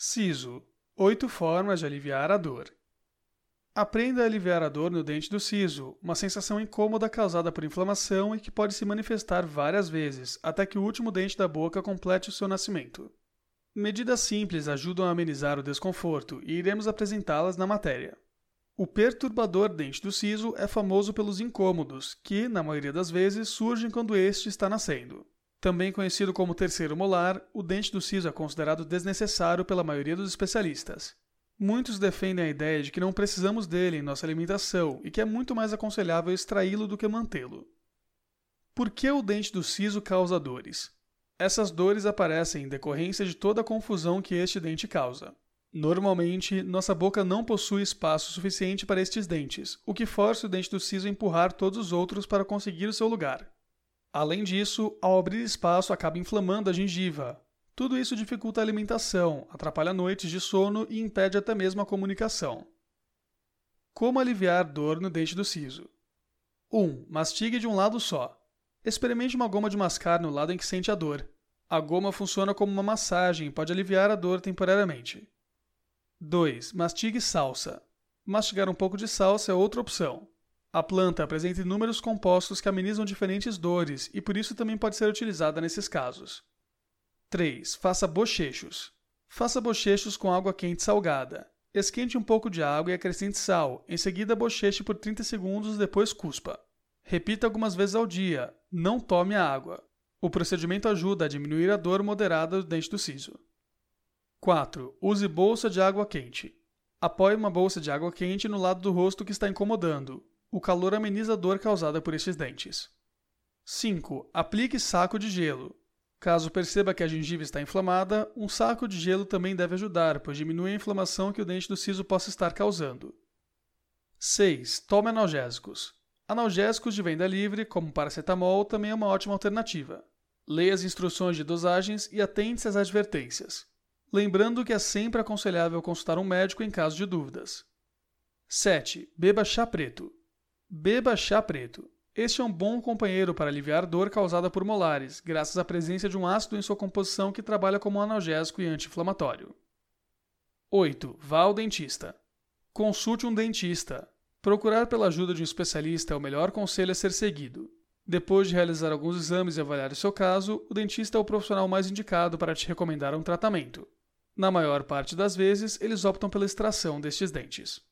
Siso. Oito formas de aliviar a dor. Aprenda a aliviar a dor no dente do siso, uma sensação incômoda causada por inflamação e que pode se manifestar várias vezes, até que o último dente da boca complete o seu nascimento. Medidas simples ajudam a amenizar o desconforto e iremos apresentá-las na matéria. O perturbador dente do siso é famoso pelos incômodos, que, na maioria das vezes, surgem quando este está nascendo. Também conhecido como terceiro molar, o dente do siso é considerado desnecessário pela maioria dos especialistas. Muitos defendem a ideia de que não precisamos dele em nossa alimentação e que é muito mais aconselhável extraí-lo do que mantê-lo. Por que o dente do siso causa dores? Essas dores aparecem em decorrência de toda a confusão que este dente causa. Normalmente, nossa boca não possui espaço suficiente para estes dentes, o que força o dente do siso a empurrar todos os outros para conseguir o seu lugar. Além disso, ao abrir espaço acaba inflamando a gengiva, tudo isso dificulta a alimentação, atrapalha noites de sono e impede até mesmo a comunicação. Como aliviar dor no dente do siso? 1. Um, mastigue de um lado só. Experimente uma goma de mascar no lado em que sente a dor. A goma funciona como uma massagem e pode aliviar a dor temporariamente. 2. Mastigue salsa. Mastigar um pouco de salsa é outra opção. A planta apresenta inúmeros compostos que amenizam diferentes dores e por isso também pode ser utilizada nesses casos. 3. Faça bochechos. Faça bochechos com água quente salgada. Esquente um pouco de água e acrescente sal. Em seguida, bocheche por 30 segundos, depois cuspa. Repita algumas vezes ao dia. Não tome a água. O procedimento ajuda a diminuir a dor moderada do dente do siso. 4. Use bolsa de água quente. Apoie uma bolsa de água quente no lado do rosto que está incomodando. O calor ameniza a dor causada por estes dentes. 5. Aplique saco de gelo. Caso perceba que a gengiva está inflamada, um saco de gelo também deve ajudar, pois diminui a inflamação que o dente do siso possa estar causando. 6. Tome analgésicos. Analgésicos de venda livre, como paracetamol, também é uma ótima alternativa. Leia as instruções de dosagens e atente-se às advertências. Lembrando que é sempre aconselhável consultar um médico em caso de dúvidas. 7. Beba chá preto. Beba chá preto. Este é um bom companheiro para aliviar dor causada por molares, graças à presença de um ácido em sua composição que trabalha como analgésico e anti-inflamatório. 8. Vá ao dentista. Consulte um dentista. Procurar pela ajuda de um especialista é o melhor conselho a ser seguido. Depois de realizar alguns exames e avaliar o seu caso, o dentista é o profissional mais indicado para te recomendar um tratamento. Na maior parte das vezes, eles optam pela extração destes dentes.